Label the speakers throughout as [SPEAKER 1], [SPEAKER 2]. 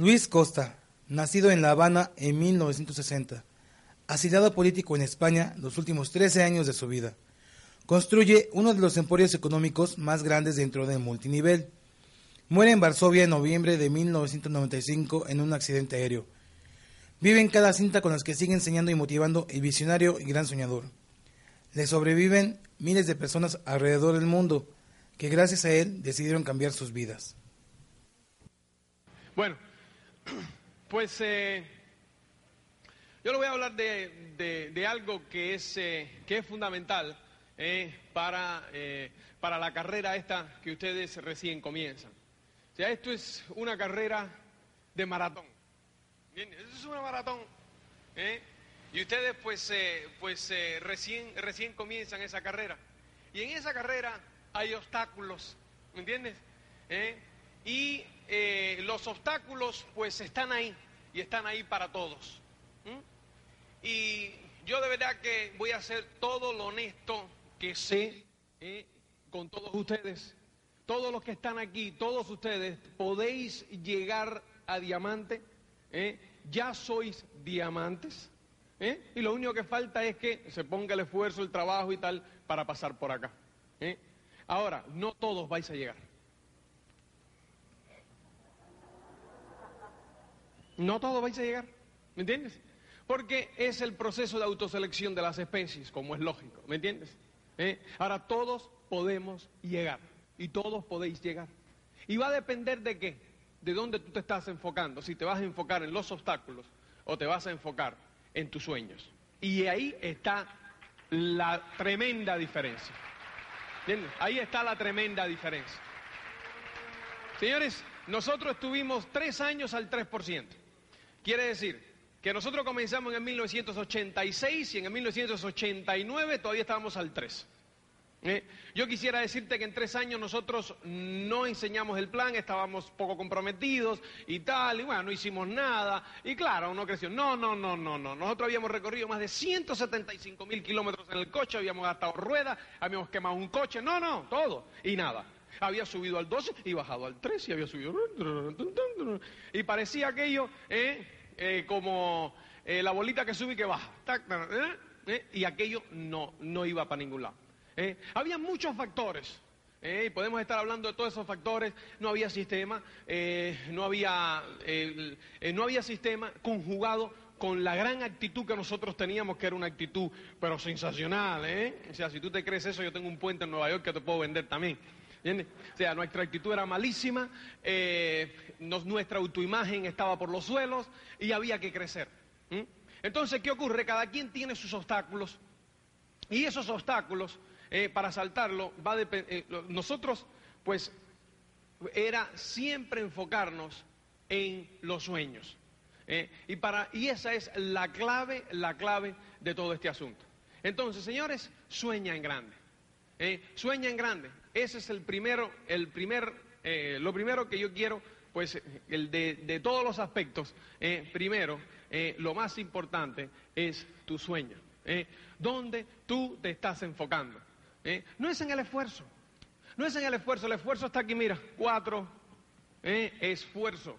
[SPEAKER 1] Luis Costa, nacido en La Habana en 1960, asilado político en España los últimos 13 años de su vida. Construye uno de los emporios económicos más grandes dentro del multinivel. Muere en Varsovia en noviembre de 1995 en un accidente aéreo. Vive en cada cinta con las que sigue enseñando y motivando el visionario y gran soñador. Le sobreviven miles de personas alrededor del mundo que gracias a él decidieron cambiar sus vidas.
[SPEAKER 2] Bueno, pues eh, yo le voy a hablar de, algo que es, eh, que es fundamental eh, para, para la carrera esta que ustedes recién comienzan. O sea, esto es una carrera de maratón. Esto es una maratón. Y ustedes pues, pues recién, recién comienzan esa carrera. Y en esa carrera hay obstáculos, ¿me entiendes? Y eh, los obstáculos pues están ahí y están ahí para todos. Y yo de verdad que voy a hacer todo lo honesto que sé ¿eh? con todos ustedes. Todos los que están aquí, todos ustedes, podéis llegar a diamante. ¿eh? Ya sois diamantes. Y lo único que falta es que se ponga el esfuerzo, el trabajo y tal para pasar por acá. Ahora, no todos vais a llegar. No todos vais a llegar, ¿me entiendes? Porque es el proceso de autoselección de las especies, como es lógico, ¿me entiendes? ¿Eh? Ahora todos podemos llegar y todos podéis llegar. Y va a depender de qué, de dónde tú te estás enfocando, si te vas a enfocar en los obstáculos o te vas a enfocar en tus sueños. Y ahí está la tremenda diferencia. ¿Entiendes? Ahí está la tremenda diferencia. Señores, nosotros estuvimos tres años al 3%. Quiere decir que nosotros comenzamos en el 1986 y en el 1989 todavía estábamos al 3. ¿eh? Yo quisiera decirte que en tres años nosotros no enseñamos el plan, estábamos poco comprometidos y tal, y bueno, no hicimos nada. Y claro, uno creció. No, no, no, no, no. Nosotros habíamos recorrido más de 175 mil kilómetros en el coche, habíamos gastado ruedas, habíamos quemado un coche, no, no, todo. Y nada. Había subido al 12 y bajado al 3 y había subido. Y parecía aquello eh, eh, como eh, la bolita que sube y que baja. Eh, eh, y aquello no, no iba para ningún lado. Había muchos factores. eh, podemos estar hablando de todos esos factores. No había sistema, no, había, no había sistema conjugado con la gran actitud que nosotros teníamos, que era una actitud, pero sensacional. O sea, si tú te crees eso, yo tengo un puente en Nueva York que te puedo vender también. O sea, nuestra actitud era malísima, eh, nos- nuestra autoimagen estaba por los suelos y había que crecer. Entonces, ¿qué ocurre? Cada quien tiene sus obstáculos y esos obstáculos, eh, para saltarlo, va a eh, nosotros, pues, era siempre enfocarnos en los sueños. ¿eh? Y, para, y esa es la clave, la clave de todo este asunto. Entonces, señores, sueña en grande. ¿eh? Sueña en grande. Ese es el primero, el primer, eh, lo primero que yo quiero, pues, el de, de todos los aspectos. eh, primero, eh, lo más importante es tu sueño. Donde tú te estás enfocando. No es en el esfuerzo. No es en el esfuerzo. El esfuerzo está aquí, mira, cuatro. Esfuerzo.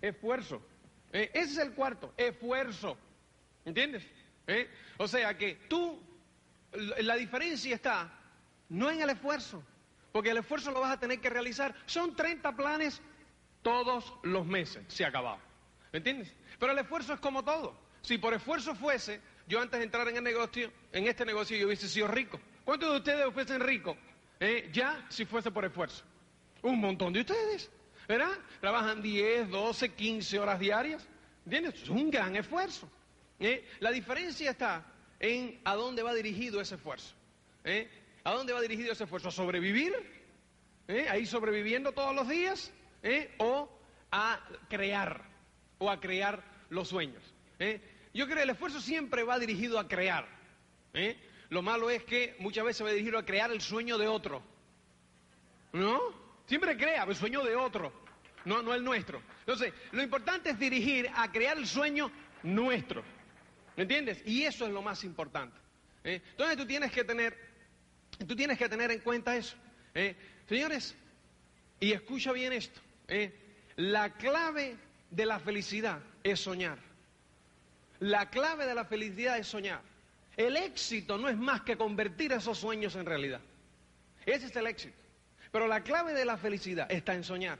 [SPEAKER 2] Esfuerzo. Ese es el cuarto. Esfuerzo. ¿Entiendes? O sea que tú, la diferencia está no en el esfuerzo, porque el esfuerzo lo vas a tener que realizar. Son 30 planes todos los meses, se acabado. ¿Me entiendes? Pero el esfuerzo es como todo. Si por esfuerzo fuese, yo antes de entrar en el negocio, en este negocio yo hubiese sido rico. ¿Cuántos de ustedes fuesen ricos? eh, ya si fuese por esfuerzo. Un montón de ustedes, ¿verdad? Trabajan 10, 12, 15 horas diarias. ¿Entiendes? Es un gran esfuerzo. ¿eh? La diferencia está en a dónde va dirigido ese esfuerzo. ¿eh? ¿A dónde va dirigido ese esfuerzo? ¿A sobrevivir? ¿eh? ahí sobreviviendo todos los días, ¿eh? o a crear, o a crear los sueños. ¿eh? Yo creo que el esfuerzo siempre va dirigido a crear. Lo malo es que muchas veces va dirigido a crear el sueño de otro. ¿No? Siempre crea el sueño de otro, no, no el nuestro. Entonces, lo importante es dirigir a crear el sueño nuestro. ¿Me entiendes? Y eso es lo más importante. Entonces tú tienes que tener, tú tienes que tener en cuenta eso. ¿eh? Señores, y escucha bien esto. ¿eh? La clave de la felicidad es soñar. La clave de la felicidad es soñar. El éxito no es más que convertir esos sueños en realidad. Ese es el éxito. Pero la clave de la felicidad está en soñar.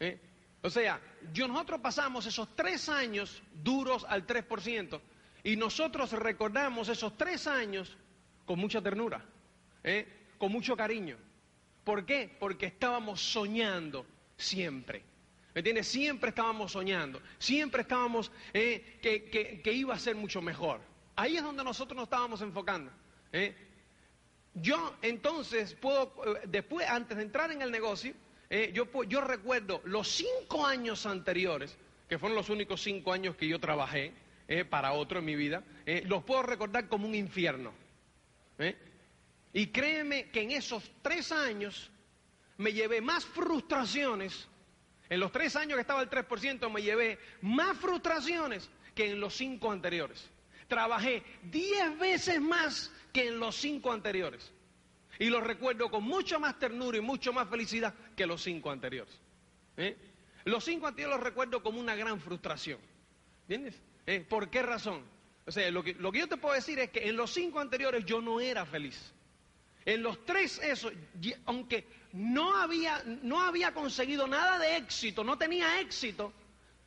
[SPEAKER 2] ¿eh? O sea, yo, nosotros pasamos esos tres años duros al 3% y nosotros recordamos esos tres años con mucha ternura, ¿eh? con mucho cariño. ¿Por qué? Porque estábamos soñando siempre. ¿Me entiendes? Siempre estábamos soñando, siempre estábamos eh, que, que, iba a ser mucho mejor. Ahí es donde nosotros nos estábamos enfocando. ¿eh? Yo entonces puedo, después, antes de entrar en el negocio, yo, yo recuerdo los cinco años anteriores, que fueron los únicos cinco años que yo trabajé para otro en mi vida, los puedo recordar como un infierno. Y créeme que en esos tres años me llevé más frustraciones, en los tres años que estaba el 3%, me llevé más frustraciones que en los cinco anteriores. Trabajé diez veces más que en los cinco anteriores. Y los recuerdo con mucha más ternura y mucho más felicidad que los cinco anteriores. ¿Eh? Los cinco anteriores los recuerdo como una gran frustración. ¿Entiendes? ¿Eh? ¿Por qué razón? O sea, lo que, lo que yo te puedo decir es que en los cinco anteriores yo no era feliz. En los tres esos, aunque no había, no había conseguido nada de éxito, no tenía éxito,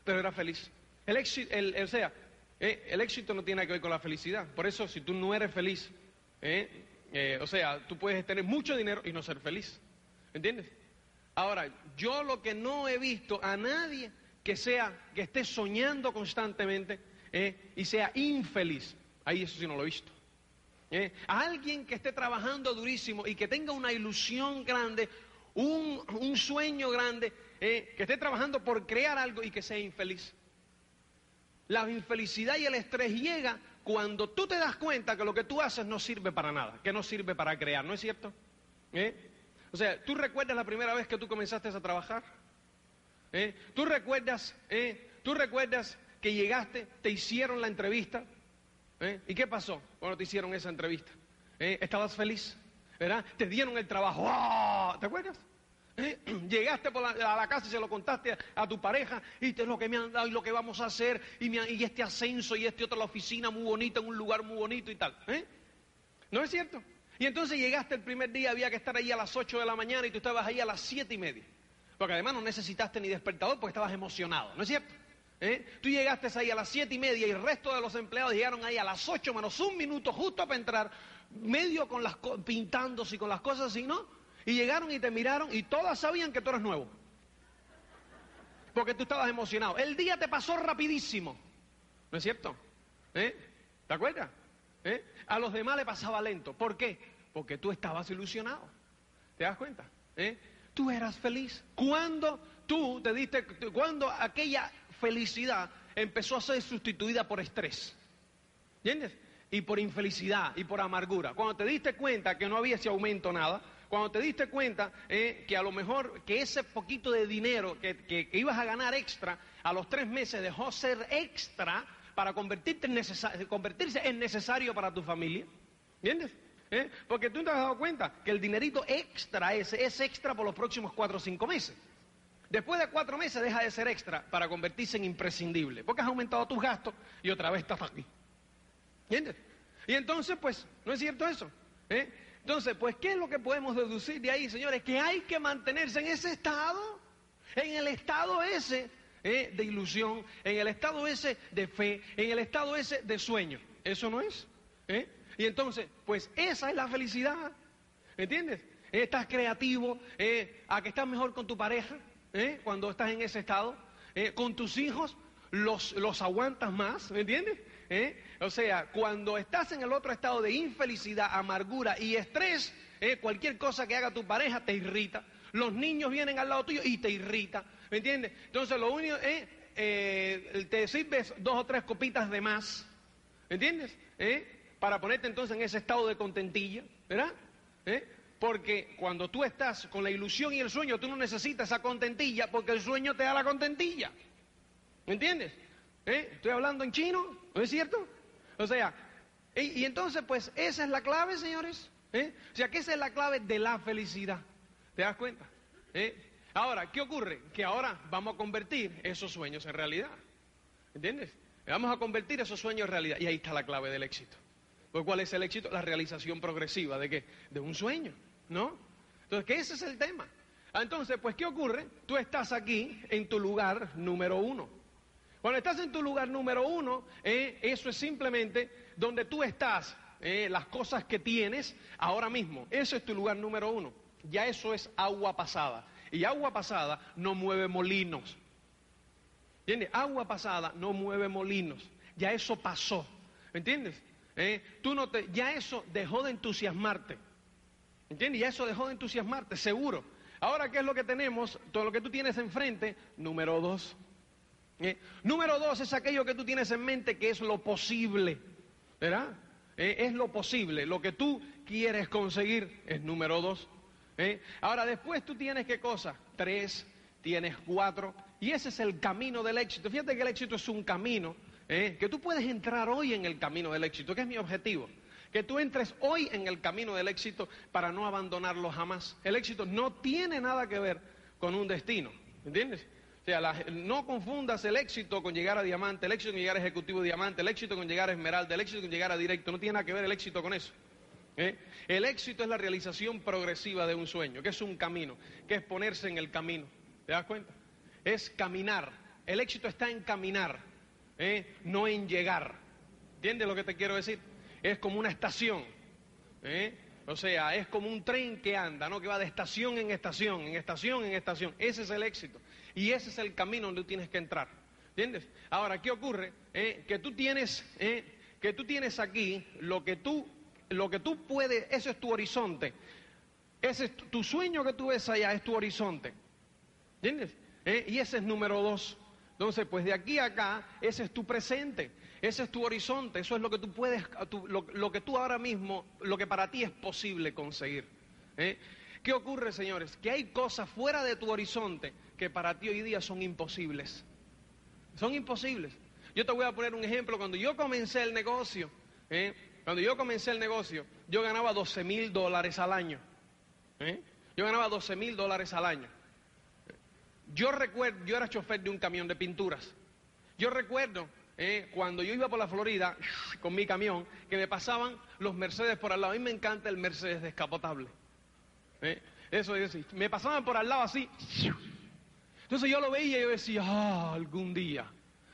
[SPEAKER 2] pero era feliz. El éxito, o sea, eh, el éxito no tiene que ver con la felicidad. Por eso, si tú no eres feliz, ¿Eh? Eh, o sea, tú puedes tener mucho dinero y no ser feliz. ¿Entiendes? Ahora, yo lo que no he visto a nadie que sea, que esté soñando constantemente y sea infeliz. Ahí eso sí no lo he visto. A alguien que esté trabajando durísimo y que tenga una ilusión grande, un, un sueño grande, que esté trabajando por crear algo y que sea infeliz. La infelicidad y el estrés llega cuando tú te das cuenta que lo que tú haces no sirve para nada, que no sirve para crear, ¿no es cierto? ¿Eh? O sea, ¿tú recuerdas la primera vez que tú comenzaste a trabajar? ¿Eh? ¿Tú recuerdas, eh? ¿Tú recuerdas que llegaste, te hicieron la entrevista? ¿Eh? ¿Y qué pasó cuando te hicieron esa entrevista? ¿Eh? ¿Estabas feliz? ¿Verdad? Te dieron el trabajo. ¡Ah! ¿Te acuerdas? ¿Eh? Llegaste a la casa y se lo contaste a, tu pareja y esto es lo que me han dado y lo que vamos a hacer y, y este ascenso y este otro, la oficina muy bonita, en un lugar muy bonito y tal. ¿eh? ¿No es cierto? Y entonces llegaste el primer día, había que estar ahí a las 8 de la mañana y tú estabas ahí a las 7 y media. Porque además no necesitaste ni despertador porque estabas emocionado, ¿no es cierto? ¿Eh? Tú llegaste ahí a las 7 y media y el resto de los empleados llegaron ahí a las 8 menos un minuto justo para entrar, medio con las pintándose y con las cosas así, ¿no? Y llegaron y te miraron y todas sabían que tú eres nuevo. Porque tú estabas emocionado. El día te pasó rapidísimo. ¿No es cierto? ¿Eh? ¿Te acuerdas? ¿Eh? A los demás le pasaba lento. ¿Por qué? Porque tú estabas ilusionado. ¿Te das cuenta? ¿Eh? Tú eras feliz. Cuando tú te diste, cuando aquella felicidad empezó a ser sustituida por estrés. ¿Entiendes? Y por infelicidad y por amargura. Cuando te diste cuenta que no había ese aumento nada, cuando te diste cuenta eh, que a lo mejor que ese poquito de dinero que, ibas a ganar extra a los tres meses dejó ser extra para convertirse en necesario para tu familia. ¿Entiendes? ¿Eh? Porque tú te has dado cuenta que el dinerito extra ese es extra por los próximos cuatro o cinco meses. Después de cuatro meses deja de ser extra para convertirse en imprescindible, porque has aumentado tus gastos y otra vez estás aquí. ¿Entiendes? Y entonces, pues, ¿no es cierto eso? ¿Eh? Entonces, pues, ¿qué es lo que podemos deducir de ahí, señores? Que hay que mantenerse en ese estado, en el estado ese ¿eh? de ilusión, en el estado ese de fe, en el estado ese de sueño. ¿Eso no es? ¿Eh? Y entonces, pues esa es la felicidad. ¿Entiendes? Estás creativo, ¿eh? a que estás mejor con tu pareja, ¿eh? cuando estás en ese estado, ¿eh? con tus hijos, los, los aguantas más, ¿me entiendes? ¿Eh? O sea, cuando estás en el otro estado de infelicidad, amargura y estrés, ¿eh? cualquier cosa que haga tu pareja te irrita. Los niños vienen al lado tuyo y te irrita. ¿Me entiendes? Entonces lo único es, te sirves dos o tres copitas de más. ¿Me entiendes? Para ponerte entonces en ese estado de contentilla. ¿Verdad? ¿Eh? Porque cuando tú estás con la ilusión y el sueño, tú no necesitas esa contentilla porque el sueño te da la contentilla. ¿Me entiendes? ¿Eh? Estoy hablando en chino, ¿no es cierto? O sea, y, entonces pues esa es la clave, señores. ¿Eh? O sea, que esa es la clave de la felicidad. ¿Te das cuenta? ¿Eh? Ahora, ¿qué ocurre? Que ahora vamos a convertir esos sueños en realidad. ¿Entiendes? Vamos a convertir esos sueños en realidad. Y ahí está la clave del éxito. Pues, ¿cuál es el éxito? La realización progresiva de qué? De un sueño, ¿no? Entonces, que ese es el tema. Entonces, pues, ¿qué ocurre? Tú estás aquí en tu lugar número uno. Cuando estás en tu lugar número uno, eh, eso es simplemente donde tú estás, eh, las cosas que tienes ahora mismo. Eso es tu lugar número uno. Ya eso es agua pasada. Y agua pasada no mueve molinos. ¿Entiendes? Agua pasada no mueve molinos. Ya eso pasó. ¿Me entiendes? Eh, Tú no te, ya eso dejó de entusiasmarte. Ya eso dejó de entusiasmarte, seguro. Ahora, ¿qué es lo que tenemos? Todo lo que tú tienes enfrente, número dos. Eh, Número dos es aquello que tú tienes en mente que es lo posible. ¿Verdad? Eh, es lo posible. Lo que tú quieres conseguir es número dos. ¿eh? Ahora, después tú tienes qué cosa? Tres, tienes cuatro. Y ese es el camino del éxito. Fíjate que el éxito es un camino. Que tú puedes entrar hoy en el camino del éxito, que es mi objetivo. Que tú entres hoy en el camino del éxito para no abandonarlo jamás. El éxito no tiene nada que ver con un destino. ¿Entiendes? O sea, no confundas el éxito con llegar a diamante, el éxito con llegar a ejecutivo diamante, el éxito con llegar a esmeralda, el éxito con llegar a directo. No tiene nada que ver el éxito con eso. ¿eh? El éxito es la realización progresiva de un sueño, que es un camino, que es ponerse en el camino. ¿Te das cuenta? Es caminar. El éxito está en caminar, ¿eh? no en llegar. ¿Entiendes lo que te quiero decir? Es como una estación. ¿eh? O sea, es como un tren que anda, ¿no? Que va de estación en estación, en estación en estación. Ese es el éxito. Y ese es el camino donde tienes que entrar. ¿Entiendes? Ahora, ¿qué ocurre? Eh, que tú tienes, eh, que tú tienes aquí lo que tú, lo que tú puedes, eso es tu horizonte. Ese es tu, tu sueño que tú ves allá, es tu horizonte. ¿Entiendes? ¿Eh? Y ese es número dos. Entonces, pues de aquí a acá, ese es tu presente, ese es tu horizonte, eso es lo que tú puedes, lo que tú ahora mismo, lo que para ti es posible conseguir. ¿Eh? ¿Qué ocurre, señores? Que hay cosas fuera de tu horizonte que para ti hoy día son imposibles. Son imposibles. Yo te voy a poner un ejemplo. Cuando yo comencé el negocio, ¿eh? cuando yo comencé el negocio, yo ganaba 12 mil dólares al año. ¿eh? Yo ganaba 12 mil dólares al año. Yo recuerdo, yo era chofer de un camión de pinturas. Yo recuerdo eh, cuando yo iba por la Florida con mi camión, que me pasaban los Mercedes por al lado. A mí me encanta el Mercedes descapotable. Eh, Eso es decir, me pasaban por al lado así. Entonces yo lo veía y yo decía, ah, algún día.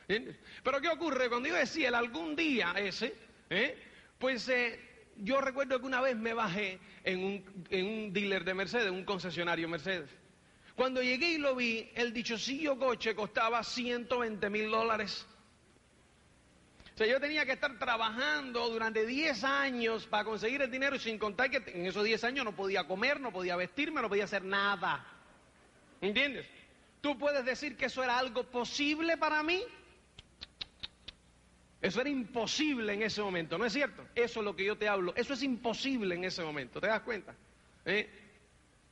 [SPEAKER 2] ¿Entiendes? Pero ¿qué ocurre? Cuando yo decía el algún día ese, ¿eh? pues eh, yo recuerdo que una vez me bajé en un, en un dealer de Mercedes, un concesionario Mercedes. Cuando llegué y lo vi, el dichosillo coche costaba 120 mil dólares. O sea, yo tenía que estar trabajando durante 10 años para conseguir el dinero sin contar que en esos 10 años no podía comer, no podía vestirme, no podía hacer nada. ¿Entiendes? Tú puedes decir que eso era algo posible para mí. Eso era imposible en ese momento, ¿no es cierto? Eso es lo que yo te hablo. Eso es imposible en ese momento, ¿te das cuenta? ¿Eh?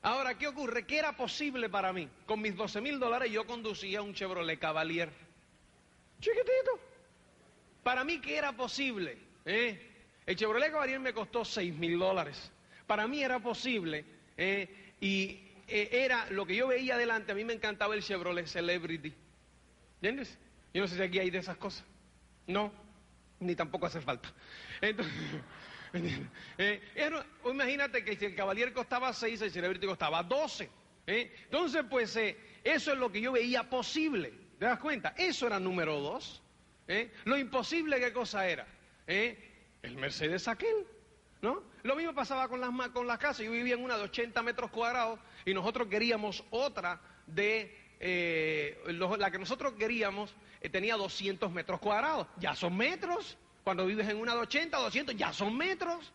[SPEAKER 2] Ahora, ¿qué ocurre? ¿Qué era posible para mí? Con mis 12 mil dólares yo conducía un Chevrolet Cavalier. Chiquitito. Para mí, ¿qué era posible? ¿Eh? El Chevrolet Cavalier me costó 6 mil dólares. Para mí era posible. ¿eh? Y eh, era lo que yo veía adelante. A mí me encantaba el Chevrolet Celebrity. ¿Entiendes? Yo no sé si aquí hay de esas cosas. No, ni tampoco hace falta. Entonces. Eh, era- imagínate que si el Cavalier costaba 6, el Celebrity costaba 12. ¿eh? Entonces, pues eso es lo que yo veía posible. ¿Te das cuenta? Eso era número 2. Lo imposible, ¿qué cosa era? ¿Eh? El Mercedes aquel. ¿No? Lo mismo pasaba con las, con las casas. Yo vivía en una de 80 metros cuadrados y nosotros queríamos otra de... eh, la que nosotros queríamos eh, tenía 200 metros cuadrados. Ya son metros. Cuando vives en una de 80, 200, ya son metros.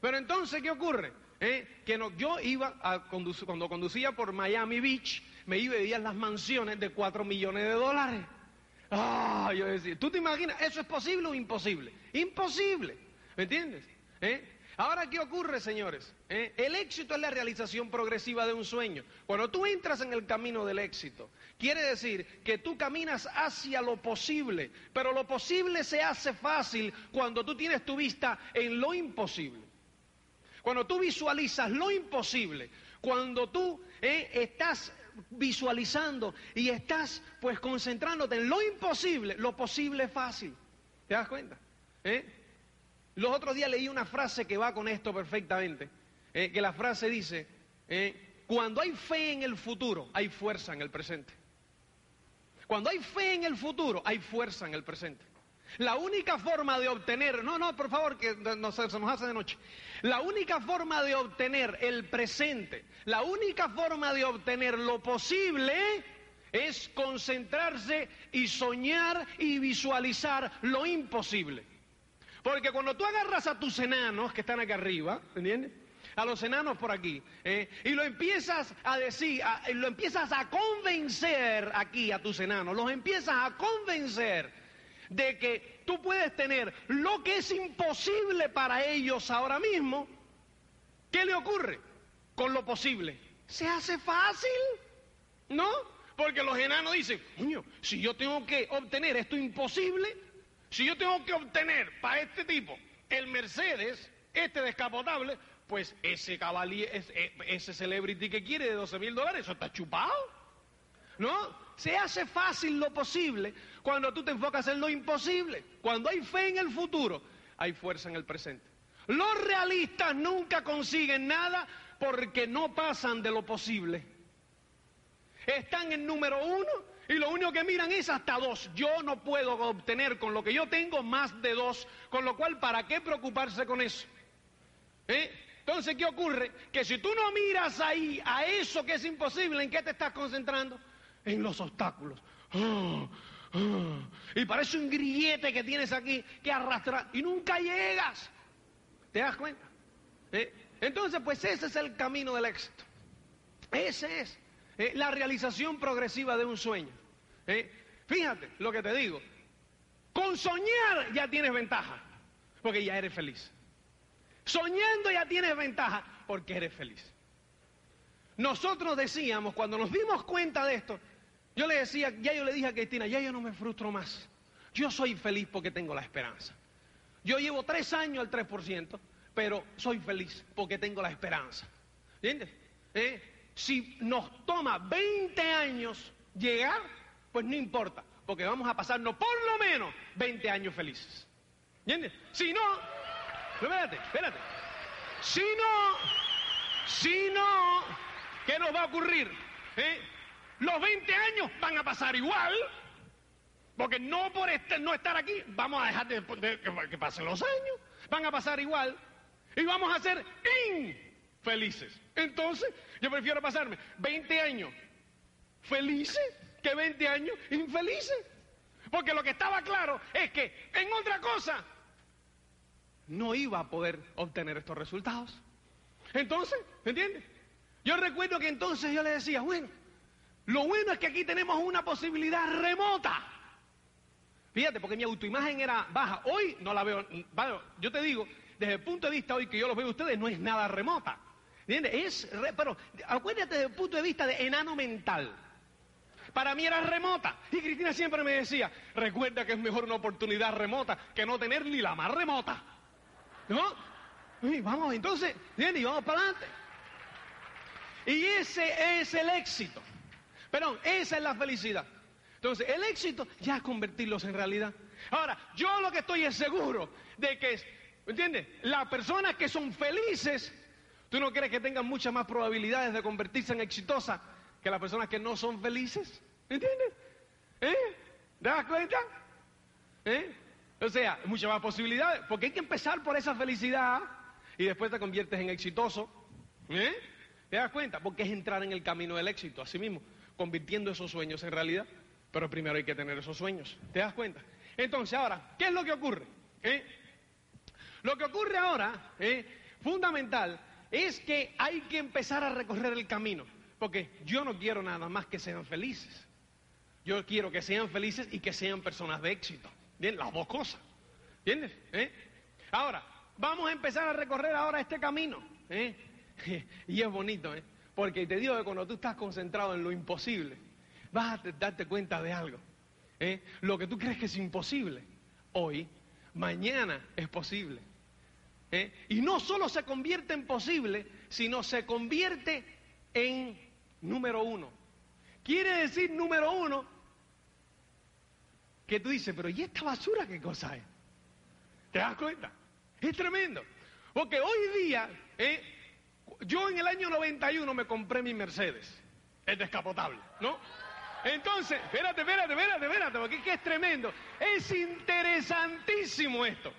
[SPEAKER 2] Pero entonces, ¿qué ocurre? ¿eh? que no, yo iba a conducir, cuando conducía por Miami Beach, me iba a las mansiones de 4 millones de dólares. Ah, yo decía, ¿tú te imaginas? ¿Eso es posible o imposible? Imposible, ¿me entiendes? ¿Eh? Ahora, ¿qué ocurre, señores? ¿Eh? El éxito es la realización progresiva de un sueño. Cuando tú entras en el camino del éxito, quiere decir que tú caminas hacia lo posible, pero lo posible se hace fácil cuando tú tienes tu vista en lo imposible. Cuando tú visualizas lo imposible, cuando tú ¿eh? estás visualizando y estás pues concentrándote en lo imposible, lo posible es fácil. ¿Te das cuenta? ¿Eh? Los otros días leí una frase que va con esto perfectamente, eh, que la frase dice, eh, cuando hay fe en el futuro, hay fuerza en el presente. Cuando hay fe en el futuro, hay fuerza en el presente. La única forma de obtener, no, no, por favor, que no, se, nos hace de noche. La única forma de obtener el presente, la única forma de obtener lo posible es concentrarse y soñar y visualizar lo imposible. Porque cuando tú agarras a tus enanos que están acá arriba, ¿entiendes? A los enanos por aquí, ¿eh? y lo empiezas a decir, lo empiezas a convencer aquí a tus enanos, los empiezas a convencer de que tú puedes tener lo que es imposible para ellos ahora mismo, ¿qué le ocurre con lo posible? Se hace fácil, ¿no? Porque los enanos dicen, coño, si yo tengo que obtener esto imposible, si yo tengo que obtener para este tipo el Mercedes, este descapotable, pues ese ese, ese celebrity que quiere de 12 mil dólares, eso está chupado. ¿No? Se hace fácil lo posible cuando tú te enfocas en lo imposible. Cuando hay fe en el futuro, hay fuerza en el presente. Los realistas nunca consiguen nada porque no pasan de lo posible. Están en número uno y lo único que miran es hasta dos. Yo no puedo obtener con lo que yo tengo más de dos, con lo cual, ¿para qué preocuparse con eso? ¿Eh? Entonces, ¿qué ocurre? Que si tú no miras ahí a eso que es imposible, ¿en qué te estás concentrando? En los obstáculos. Ah, ah. Y parece un grillete que tienes aquí que arrastrar y nunca llegas. ¿Te das cuenta? ¿Eh? Entonces, pues ese es el camino del éxito. Ese es. Eh, la realización progresiva de un sueño. Eh, fíjate lo que te digo. Con soñar ya tienes ventaja, porque ya eres feliz. Soñando ya tienes ventaja, porque eres feliz. Nosotros decíamos, cuando nos dimos cuenta de esto, yo le decía, ya yo le dije a Cristina, ya yo no me frustro más. Yo soy feliz porque tengo la esperanza. Yo llevo tres años al 3%, pero soy feliz porque tengo la esperanza. ¿Entiendes? ¿Eh? si nos toma 20 años llegar, pues no importa, porque vamos a pasarnos por lo menos 20 años felices. ¿Entiendes? Si no, espérate, espérate. Si no, si no, ¿qué nos va a ocurrir? ¿Eh? Los 20 años van a pasar igual, porque no por este, no estar aquí, vamos a dejar de, que pasen los años, van a pasar igual, y vamos a ser infelices. Entonces, yo prefiero pasarme 20 años felices que 20 años infelices. Porque lo que estaba claro es que en otra cosa no iba a poder obtener estos resultados. Entonces, ¿me entiendes? Yo recuerdo que entonces yo le decía, bueno, lo bueno es que aquí tenemos una posibilidad remota. Fíjate, porque mi autoimagen era baja. Hoy no la veo. yo te digo, desde el punto de vista hoy que yo lo veo ustedes, no es nada remota. ¿Entiendes? Es pero acuérdate desde el punto de vista de enano mental. Para mí era remota. Y Cristina siempre me decía, recuerda que es mejor una oportunidad remota que no tener ni la más remota. ¿No? Y vamos, entonces, ¿entiendes? Y vamos para adelante. Y ese es el éxito. Perdón, esa es la felicidad. Entonces, el éxito ya es convertirlos en realidad. Ahora, yo lo que estoy es seguro de que, ¿entiendes? Las personas que son felices ¿Tú no crees que tengan muchas más probabilidades de convertirse en exitosas que las personas que no son felices? ¿Entiendes? ¿Eh? ¿Te das cuenta? ¿Eh? O sea, muchas más posibilidades, porque hay que empezar por esa felicidad y después te conviertes en exitoso. ¿Eh? ¿Te das cuenta? Porque es entrar en el camino del éxito, así mismo, convirtiendo esos sueños en realidad. Pero primero hay que tener esos sueños. ¿Te das cuenta? Entonces, ahora, ¿qué es lo que ocurre? ¿Eh? Lo que ocurre ahora, ¿eh? fundamental, es que hay que empezar a recorrer el camino, porque yo no quiero nada más que sean felices. Yo quiero que sean felices y que sean personas de éxito. Bien, las dos cosas. ¿Entiendes? ¿Eh? Ahora, vamos a empezar a recorrer ahora este camino. ¿eh? Y es bonito, ¿eh? Porque te digo que cuando tú estás concentrado en lo imposible, vas a darte cuenta de algo. ¿eh? Lo que tú crees que es imposible, hoy, mañana es posible. ¿eh? Y no solo se convierte en posible, sino se convierte en número uno. Quiere decir número uno que tú dices, pero ¿y esta basura qué cosa es? ¿Te das cuenta? Es tremendo. Porque hoy día, ¿eh? Yo en el año 91 me compré mi Mercedes, el descapotable, ¿no? Entonces, espérate, espérate, espérate, espérate, porque es tremendo. Es interesantísimo esto.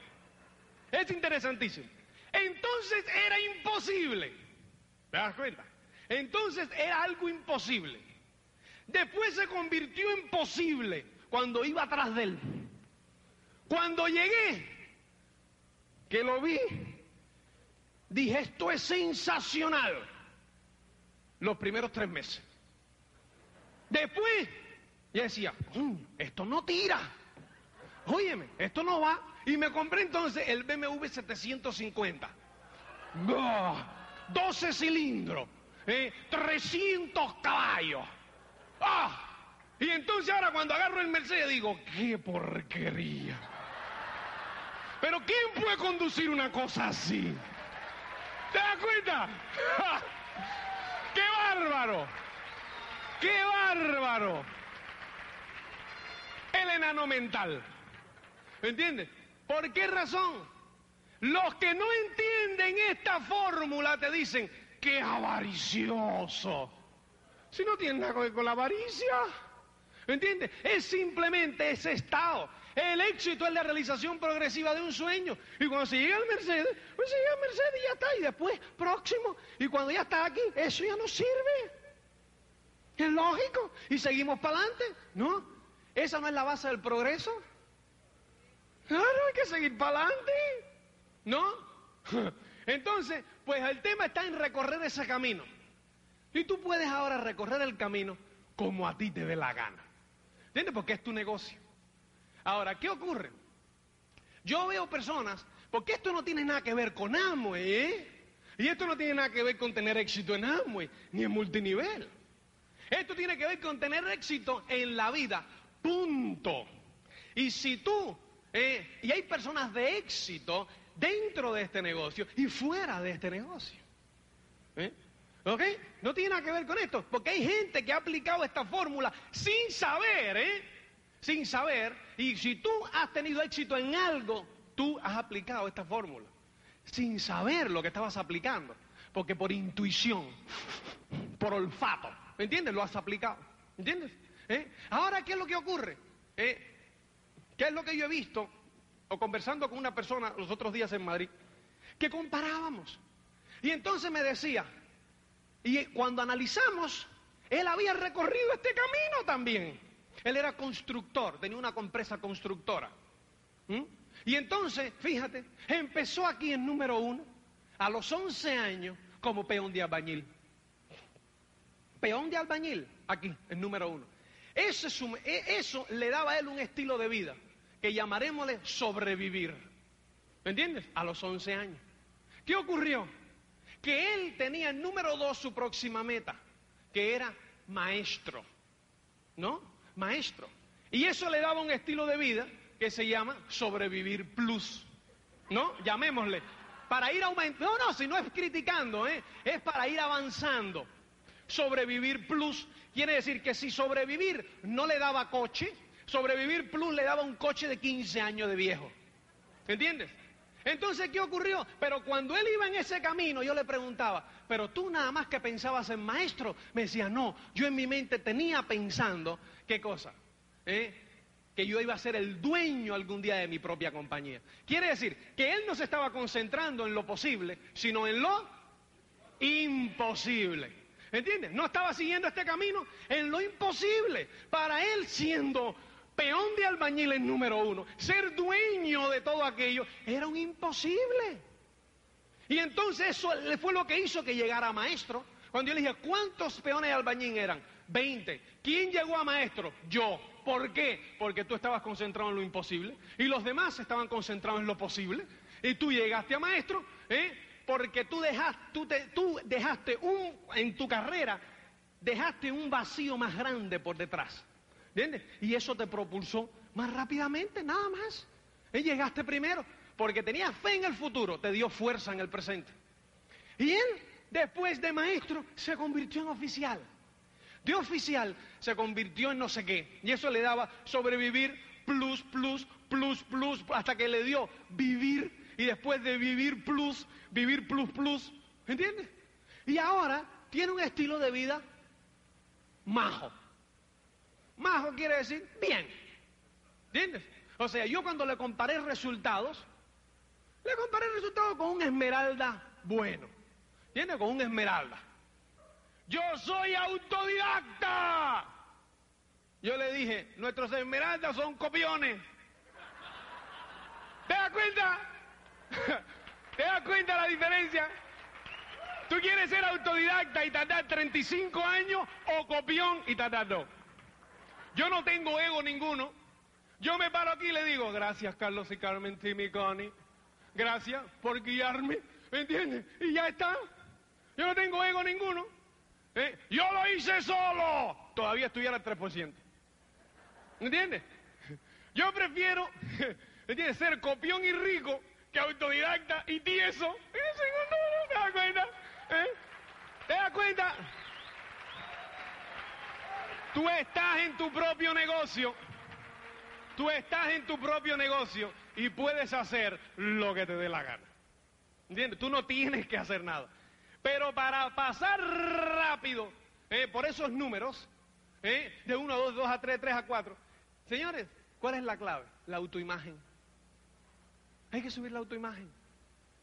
[SPEAKER 2] Es interesantísimo. Entonces era imposible. ¿Te das cuenta? Entonces era algo imposible. Después se convirtió en posible cuando iba atrás de él. Cuando llegué, que lo vi, dije, esto es sensacional. Los primeros tres meses. Después, ya decía, esto no tira. Óyeme, esto no va. Y me compré entonces el BMW 750. 12 cilindros, 300 eh, caballos. ¡Ah! Y entonces ahora cuando agarro el Mercedes digo, qué porquería. Pero ¿quién puede conducir una cosa así? ¿Te das cuenta? ¡Qué bárbaro! ¡Qué bárbaro! El enano mental. ¿Me entiendes? ¿Por qué razón? Los que no entienden esta fórmula te dicen, ¡qué avaricioso! Si no tiene nada que ver con la avaricia. ¿Me entiendes? Es simplemente ese estado. El éxito es la realización progresiva de un sueño. Y cuando se llega al Mercedes, pues se llega al Mercedes y ya está. Y después, próximo. Y cuando ya está aquí, eso ya no sirve. Es lógico. Y seguimos para adelante. ¿No? Esa no es la base del progreso. Claro, hay que seguir para adelante. ¿No? Entonces, pues el tema está en recorrer ese camino. Y tú puedes ahora recorrer el camino como a ti te dé la gana. ¿Entiendes? Porque es tu negocio. Ahora, ¿qué ocurre? Yo veo personas, porque esto no tiene nada que ver con Amway, ¿eh? Y esto no tiene nada que ver con tener éxito en Amway, ni en multinivel. Esto tiene que ver con tener éxito en la vida, punto. Y si tú, eh, y hay personas de éxito dentro de este negocio y fuera de este negocio. ¿eh? ¿Ok? No tiene nada que ver con esto, porque hay gente que ha aplicado esta fórmula sin saber, ¿eh? Sin saber, y si tú has tenido éxito en algo, tú has aplicado esta fórmula, sin saber lo que estabas aplicando, porque por intuición, por olfato, ¿me entiendes? Lo has aplicado, ¿entiendes? ¿Eh? Ahora, ¿qué es lo que ocurre? ¿Eh? ¿Qué es lo que yo he visto, o conversando con una persona los otros días en Madrid, que comparábamos? Y entonces me decía, y cuando analizamos, él había recorrido este camino también. Él era constructor, tenía una empresa constructora. ¿Mm? Y entonces, fíjate, empezó aquí en número uno, a los 11 años, como peón de albañil. Peón de albañil, aquí, en número uno. Eso, e, eso le daba a él un estilo de vida que llamaremosle sobrevivir. ¿Me entiendes? A los 11 años. ¿Qué ocurrió? que él tenía en número dos su próxima meta, que era maestro. ¿No? Maestro. Y eso le daba un estilo de vida que se llama sobrevivir plus. ¿No? Llamémosle. Para ir aumentando. No, no, si no es criticando, ¿eh? es para ir avanzando. Sobrevivir plus quiere decir que si sobrevivir no le daba coche, sobrevivir plus le daba un coche de 15 años de viejo. ¿Entiendes? Entonces, ¿qué ocurrió? Pero cuando él iba en ese camino, yo le preguntaba, pero tú nada más que pensabas en maestro, me decía, no, yo en mi mente tenía pensando, ¿qué cosa? ¿Eh? que yo iba a ser el dueño algún día de mi propia compañía. Quiere decir que él no se estaba concentrando en lo posible, sino en lo imposible. ¿Entiendes? No estaba siguiendo este camino en lo imposible. Para él siendo peón de albañiles número uno, ser dueño de todo aquello, era un imposible. Y entonces eso fue lo que hizo que llegara a maestro. Cuando yo le dije, ¿cuántos peones de albañín eran? Veinte. ¿Quién llegó a maestro? Yo. ¿Por qué? Porque tú estabas concentrado en lo imposible y los demás estaban concentrados en lo posible. Y tú llegaste a maestro, ¿eh? porque tú dejaste, tú dejaste un, en tu carrera, dejaste un vacío más grande por detrás. ¿Entiendes? Y eso te propulsó más rápidamente, nada más. Y llegaste primero, porque tenías fe en el futuro, te dio fuerza en el presente. Y él, después de maestro, se convirtió en oficial. De oficial se convirtió en no sé qué. Y eso le daba sobrevivir plus, plus, plus, plus, hasta que le dio vivir. Y después de vivir plus, vivir plus, plus. ¿Entiendes? Y ahora tiene un estilo de vida majo. Majo quiere decir bien. ¿Entiendes? O sea, yo cuando le comparé resultados, le comparé resultados con un esmeralda bueno. ¿Entiendes? Con un esmeralda. Yo soy autodidacta. Yo le dije, nuestros esmeraldas son copiones. ¿Te das cuenta? ¿Te das cuenta la diferencia? Tú quieres ser autodidacta y tardar 35 años o copión y tardar dos. Yo no tengo ego ninguno. Yo me paro aquí y le digo, gracias Carlos y Carmen Timiconi. Gracias por guiarme. ¿Me entiendes? Y ya está. Yo no tengo ego ninguno. ¿Eh? Yo lo hice solo. Todavía estuviera al 3%. ¿Me entiendes? Yo prefiero ¿entiendes? ser copión y rico que autodidacta y tieso. ¿Te das cuenta? ¿Eh? ¿Te das cuenta? Tú estás en tu propio negocio. Tú estás en tu propio negocio y puedes hacer lo que te dé la gana. ¿Entiendes? Tú no tienes que hacer nada. Pero para pasar rápido eh, por esos números, eh, de 1 a 2, 2 a 3, 3 a 4, señores, ¿cuál es la clave? La autoimagen. Hay que subir la autoimagen.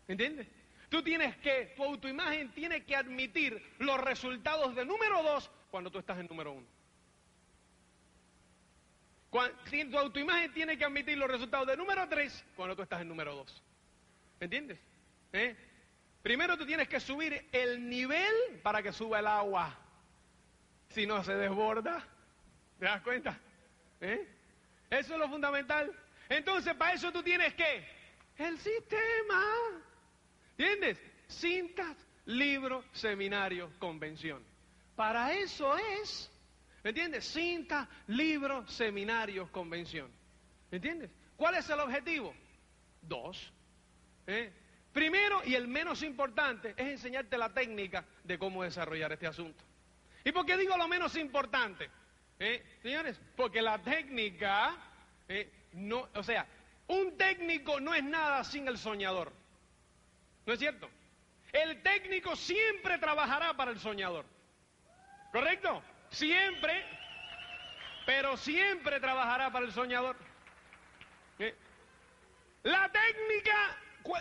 [SPEAKER 2] ¿Entiendes? Tú tienes que, tu autoimagen tiene que admitir los resultados de número 2 cuando tú estás en número 1. Tu autoimagen tiene que admitir los resultados de número 3 cuando tú estás en número 2. ¿Entiendes? ¿Eh? Primero tú tienes que subir el nivel para que suba el agua. Si no se desborda, ¿te das cuenta? ¿Eh? Eso es lo fundamental. Entonces, para eso tú tienes que el sistema. ¿Entiendes? Cintas, libro, seminario, convención. Para eso es. ¿Me entiendes? Cinta, libro, seminario, convención. ¿Me entiendes? ¿Cuál es el objetivo? Dos. ¿Eh? Primero y el menos importante es enseñarte la técnica de cómo desarrollar este asunto. ¿Y por qué digo lo menos importante? ¿Eh? Señores, porque la técnica, eh, no, o sea, un técnico no es nada sin el soñador. ¿No es cierto? El técnico siempre trabajará para el soñador. ¿Correcto? Siempre, pero siempre trabajará para el soñador. La técnica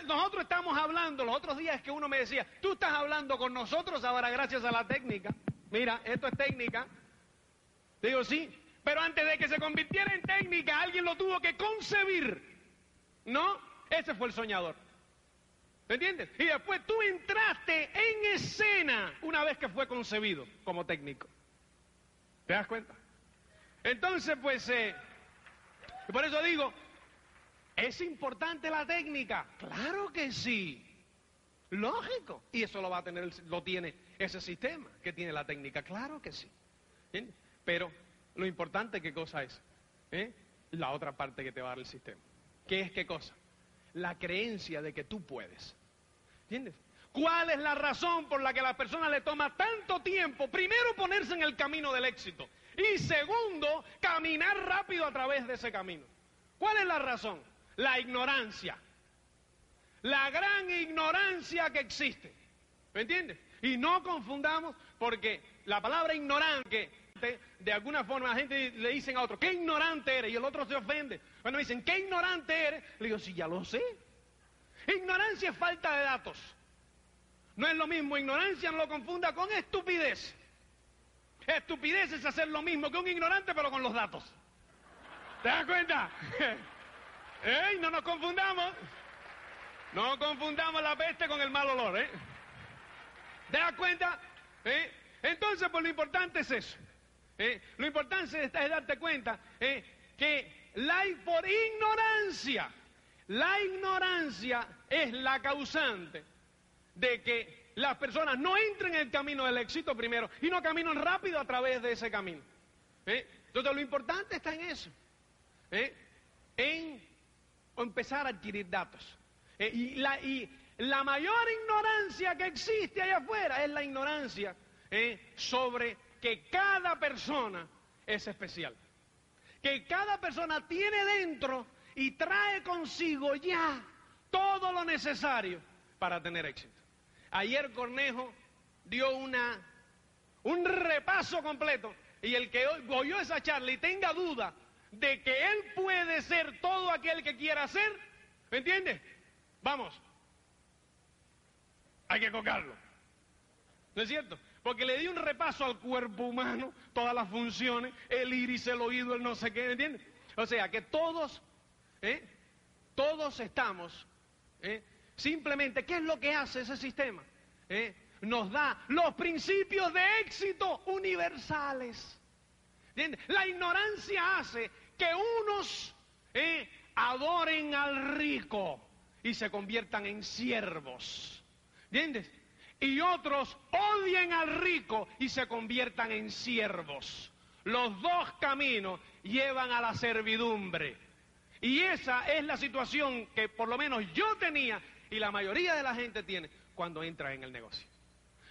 [SPEAKER 2] nosotros estamos hablando, los otros días que uno me decía, tú estás hablando con nosotros ahora gracias a la técnica. Mira, esto es técnica. Digo, sí, pero antes de que se convirtiera en técnica, alguien lo tuvo que concebir. ¿No? Ese fue el soñador. ¿Me entiendes? Y después tú entraste en escena una vez que fue concebido como técnico. ¿Te das cuenta? Entonces, pues, eh, por eso digo, ¿Es importante la técnica? Claro que sí. Lógico. Y eso lo va a tener, lo tiene ese sistema que tiene la técnica. Claro que sí. Pero lo importante, ¿qué cosa es? ¿Eh? La otra parte que te va a dar el sistema. ¿Qué es qué cosa? La creencia de que tú puedes. ¿Entiendes? ¿Cuál es la razón por la que a la persona le toma tanto tiempo, primero, ponerse en el camino del éxito y segundo, caminar rápido a través de ese camino? ¿Cuál es la razón? la ignorancia. La gran ignorancia que existe. ¿Me entiendes? Y no confundamos porque la palabra ignorante, de alguna forma la gente le dicen a otro, ¿qué ignorante eres? Y el otro se ofende. Cuando dicen, ¿qué ignorante eres? Le digo, sí, ya lo sé. Ignorancia es falta de datos. No es lo mismo, ignorancia no lo confunda con estupidez. Estupidez es hacer lo mismo que un ignorante pero con los datos. ¿Te das cuenta? No nos confundamos. No confundamos la peste con el mal olor, ¿eh? ¿Te das cuenta? ¿Eh? Entonces, pues lo importante es eso. ¿eh? Lo importante es, darte cuenta que la, por ignorancia, la ignorancia es la causante de que las personas no entren en el camino del éxito primero y no caminen rápido a través de ese camino. ¿eh? Entonces, lo importante está en eso. ¿eh? En empezar a adquirir datos. ¿eh? y, la, y la mayor ignorancia que existe allá afuera es la ignorancia sobre que cada persona es especial. Que cada persona tiene dentro y trae consigo ya todo lo necesario para tener éxito. Ayer Cornejo dio una, un repaso completo y el que oyó esa charla y tenga duda de que él puede ser todo aquel que quiera ser, ¿me entiende? Vamos, hay que cocarlo. ¿No es cierto? Porque le di un repaso al cuerpo humano, todas las funciones, el iris, el oído, el no sé qué, ¿me entiendes? O sea, que todos, ¿eh? todos estamos, ¿eh? Simplemente, ¿qué es lo que hace ese sistema? ¿Eh? Nos da los principios de éxito universales. ¿Entiendes? La ignorancia hace que unos adoren al rico y se conviertan en siervos. ¿Entiendes? y otros odien al rico y se conviertan en siervos. Los dos caminos llevan a la servidumbre. Y esa es la situación que por lo menos yo tenía y la mayoría de la gente tiene cuando entra en el negocio.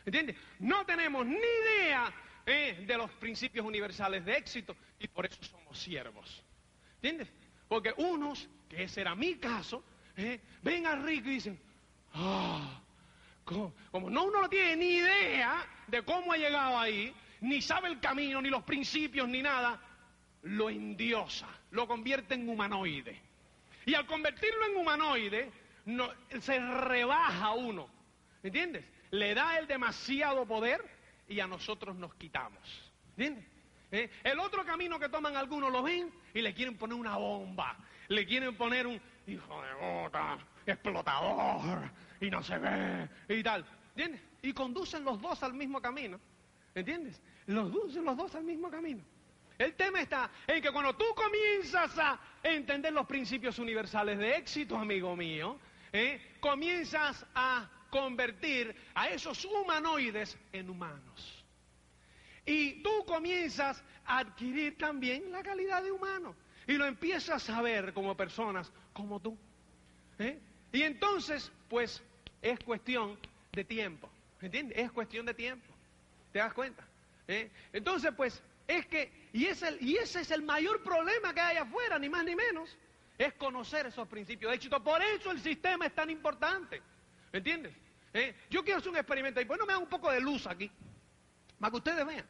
[SPEAKER 2] ¿Entiendes? No tenemos ni idea eh, de los principios universales de éxito y por eso somos siervos. ¿Entiendes? Porque unos, que ese era mi caso, eh, ven al rico y dicen, ah, como, no uno no tiene ni idea de cómo ha llegado ahí, ni sabe el camino, ni los principios, ni nada, lo endiosa, lo convierte en humanoide. Y al convertirlo en humanoide, no, se rebaja uno. ¿Entiendes? Le da el demasiado poder y a nosotros nos quitamos. ¿Entiendes? ¿Eh? El otro camino que toman algunos lo ven y le quieren poner una bomba, le quieren poner un hijo de bota, explotador, y no se ve, y tal. ¿Entiendes? Y conducen los dos al mismo camino. ¿Entiendes? Los conducen los dos al mismo camino. El tema está en que cuando tú comienzas a entender los principios universales de éxito, amigo mío, ¿eh? comienzas a convertir a esos humanoides en humanos. Y tú comienzas a adquirir también la calidad de humano. Y lo empiezas a ver como personas como tú. ¿eh? Y entonces, pues, es cuestión de tiempo. ¿Entiendes? Es cuestión de tiempo. ¿Te das cuenta? ¿Eh? Entonces, pues, es que, y, es y ese es el mayor problema que hay afuera, ni más ni menos, es conocer esos principios de éxito. Por eso el sistema es tan importante. ¿Entiendes? ¿Eh? Yo quiero hacer un experimento y pues no me hagan un poco de luz aquí, para que ustedes vean.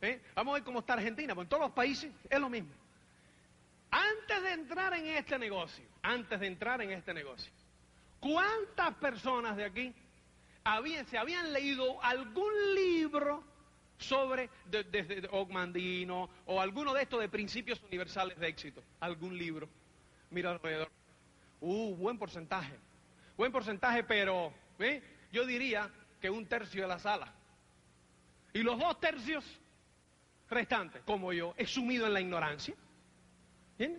[SPEAKER 2] ¿Eh? Vamos a ver cómo está Argentina, porque en todos los países es lo mismo. Antes de entrar en este negocio, antes de entrar en este negocio, ¿Cuántas personas de aquí habían, se habían leído algún libro sobre desde Ogmandino o alguno de estos de principios universales de éxito? ¿Algún libro? Mira alrededor. Uh, buen porcentaje. Buen porcentaje, pero ¿eh? yo diría que un tercio de la sala. Y los dos tercios restantes, como yo, he sumido en la ignorancia.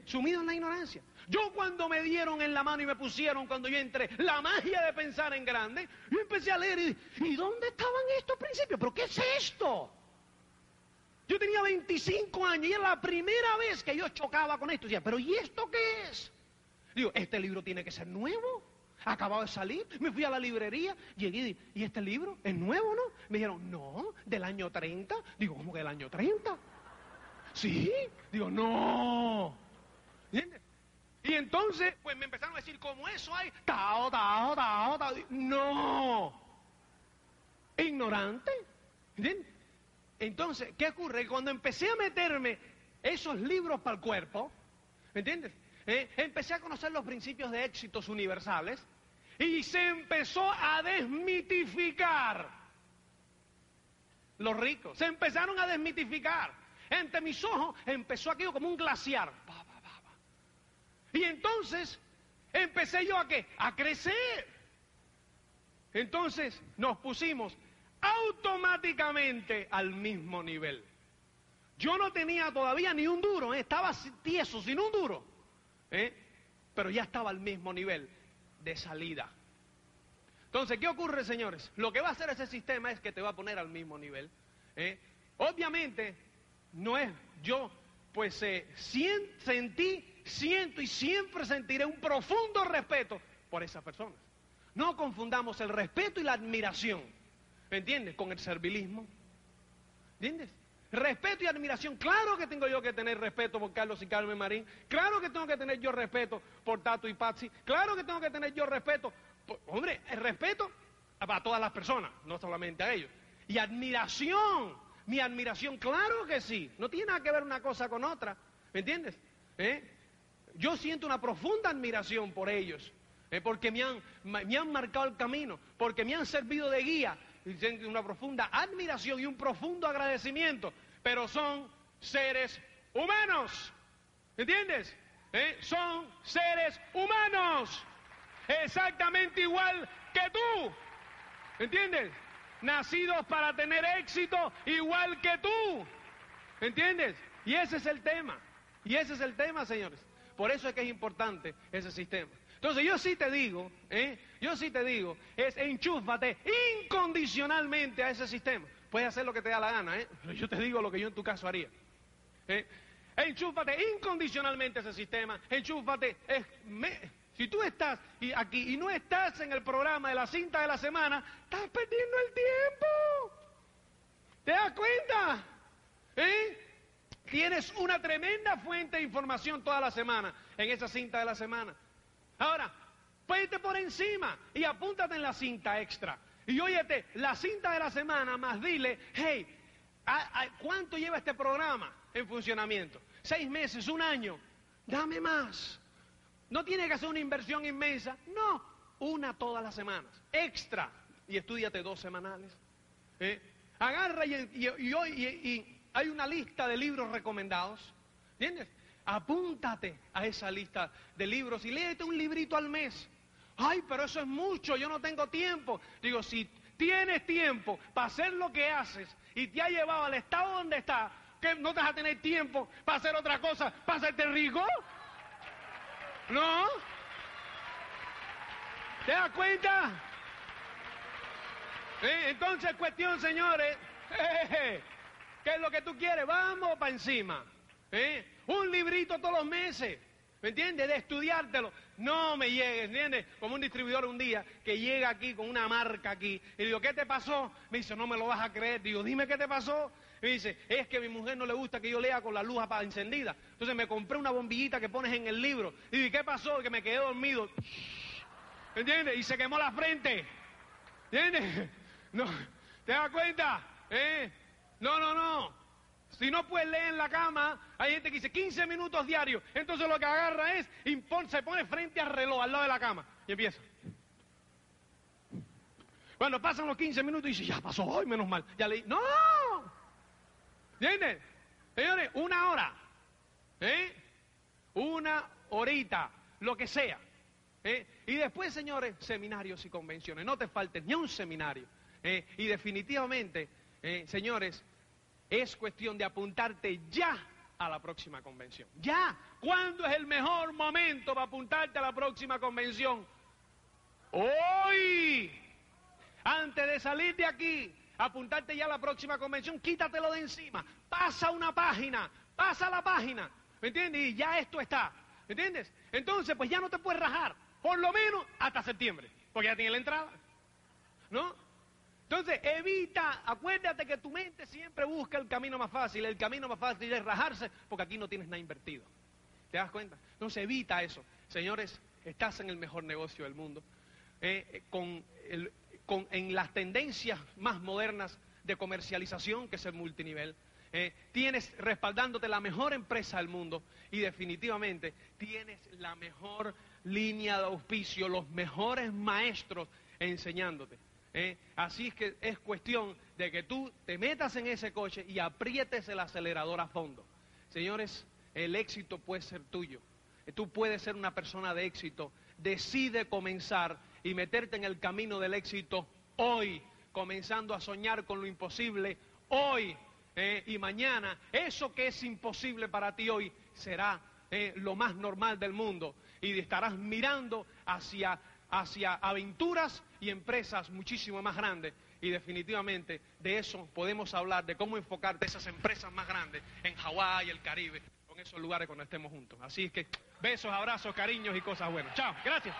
[SPEAKER 2] Sumido en la ignorancia. Yo cuando me dieron en la mano y me pusieron cuando yo entré la magia de pensar en grande, yo empecé a leer y, ¿y dónde estaban estos principios? ¿Pero qué es esto? Yo tenía 25 años y era la primera vez que yo chocaba con esto. Decía, ¿pero y esto qué es? Digo, este libro tiene que ser nuevo. Acababa de salir, me fui a la librería, llegué y, ¿y este libro es nuevo, no? Me dijeron, no, del año 30. Digo, ¿cómo que del año 30? Sí. Digo, no. ¿Entiendes? Y entonces, pues me empezaron a decir, como eso hay, tao, tao, tao, tao. No. Ignorante. ¿Entiendes? Entonces, ¿qué ocurre? Cuando empecé a meterme esos libros para el cuerpo, ¿entiendes? ¿Eh? Empecé a conocer los principios de éxitos universales y se empezó a desmitificar los ricos. Se empezaron a desmitificar. Entre mis ojos empezó aquello como un glaciar. Y entonces empecé yo a qué? A crecer. entonces nos pusimos automáticamente al mismo nivel. Yo no tenía todavía ni un duro, ¿eh? estaba tieso, sin un duro, ¿eh? pero ya estaba al mismo nivel de salida. Entonces, ¿qué ocurre, señores? Lo que va a hacer ese sistema es que te va a poner al mismo nivel. ¿eh? Obviamente, no es yo, pues eh, sentí, siento y siempre sentiré un profundo respeto por esas personas. No confundamos el respeto y la admiración, ¿me entiendes? Con el servilismo. ¿Entiendes? Respeto y admiración. Claro que tengo yo que tener respeto por Carlos y Carmen Marín. Claro que tengo que tener yo respeto por Tato y Patsy. Claro que tengo que tener yo respeto. hombre, el respeto para todas las personas, no solamente a ellos. Y admiración. Mi admiración, claro que sí. No tiene nada que ver una cosa con otra. ¿Me entiendes? ¿Eh? Yo siento una profunda admiración por ellos. ¿eh? Porque me han, me han marcado el camino. Porque me han servido de guía una profunda admiración y un profundo agradecimiento, pero son seres humanos. ¿Entiendes? ¿Eh? Son seres humanos, exactamente igual que tú. ¿Entiendes? Nacidos para tener éxito igual que tú. ¿Entiendes? Y ese es el tema. Y ese es el tema, señores. Por eso es que es importante ese sistema. Entonces yo sí te digo, ¿eh? Yo sí te digo, es enchúfate incondicionalmente a ese sistema. Puedes hacer lo que te da la gana, ¿eh? yo te digo lo que yo en tu caso haría. ¿eh? Enchúfate incondicionalmente a ese sistema, enchúfate. si tú estás aquí y no estás en el programa de la cinta de la semana, estás perdiendo el tiempo. ¿Te das cuenta? ¿Eh? Tienes una tremenda fuente de información toda la semana en esa cinta de la semana. Ahora, puede por encima y apúntate en la cinta extra. Y óyete, la cinta de la semana más dile, hey, ¿cuánto lleva este programa en funcionamiento? ¿Seis meses? ¿Un año? Dame más. No tiene que hacer una inversión inmensa. No, una todas las semanas. Extra. Y estudiate dos semanales. ¿eh? Agarra y, y, y hay una lista de libros recomendados. ¿Entiendes? apúntate a esa lista de libros y léete un librito al mes. Ay, pero eso es mucho, yo no tengo tiempo. Digo, si tienes tiempo para hacer lo que haces y te ha llevado al estado donde está, que no te vas a tener tiempo para hacer otra cosa, para hacerte rico. ¿No? ¿Te das cuenta? Entonces, cuestión, señores, ¿qué es lo que tú quieres? Vamos para encima. Un librito todos los meses. ¿Me entiendes? De estudiártelo. No me llegue, ¿entiendes? Como un distribuidor un día que llega aquí con una marca aquí. Y digo, ¿qué te pasó? Me dice, no me lo vas a creer. Digo, dime qué te pasó. Me dice, es que a mi mujer no le gusta que yo lea con la luz encendida. Entonces me compré una bombillita que pones en el libro. Y digo, ¿qué pasó? Que me quedé dormido. ¿Me entiendes? Y se quemó la frente. ¿Entiendes? No. ¿Te das cuenta? ¿Eh? No, no, no. Si no puedes leer en la cama, hay gente que dice 15 minutos diarios. Entonces lo que agarra es, se pone frente al reloj, al lado de la cama, y empieza. Bueno, pasan los 15 minutos y dice, ya pasó hoy, menos mal. Ya leí. ¡No! ¿Entiendes? Señores, una hora. ¿Eh? Una horita, lo que sea. ¿Eh? Y después, señores, seminarios y convenciones. No te faltes ni un seminario. ¿Eh? Y definitivamente, ¿eh? señores, es cuestión de apuntarte ya a la próxima convención. Ya. ¿Cuándo es el mejor momento para apuntarte a la próxima convención? Hoy. Antes de salir de aquí, apuntarte ya a la próxima convención, quítatelo de encima. Pasa una página, pasa la página. ¿Me entiendes? Y ya esto está. ¿Me entiendes? Entonces, pues ya no te puedes rajar. Por lo menos hasta septiembre. Porque ya tiene la entrada. ¿No? Entonces, evita, acuérdate que tu mente siempre busca el camino más fácil. El camino más fácil es rajarse porque aquí no tienes nada invertido. ¿Te das cuenta? Entonces, evita eso. Señores, estás en el mejor negocio del mundo. Eh, eh, con en las tendencias más modernas de comercialización, que es el multinivel. Eh, tienes respaldándote la mejor empresa del mundo y definitivamente tienes la mejor línea de auspicio, los mejores maestros enseñándote. ¿Eh? Así es que es cuestión de que tú te metas en ese coche y aprietes el acelerador a fondo. Señores, el éxito puede ser tuyo. Tú puedes ser una persona de éxito. Decide comenzar y meterte en el camino del éxito hoy, comenzando a soñar con lo imposible hoy eh, y mañana. Eso que es imposible para ti hoy será eh, lo más normal del mundo y estarás mirando hacia, hacia aventuras y empresas muchísimo más grandes. Y definitivamente de eso podemos hablar, de cómo enfocarte esas empresas más grandes en Hawái, el Caribe, en esos lugares cuando estemos juntos. Así que besos, abrazos, cariños y cosas buenas. Chao, gracias.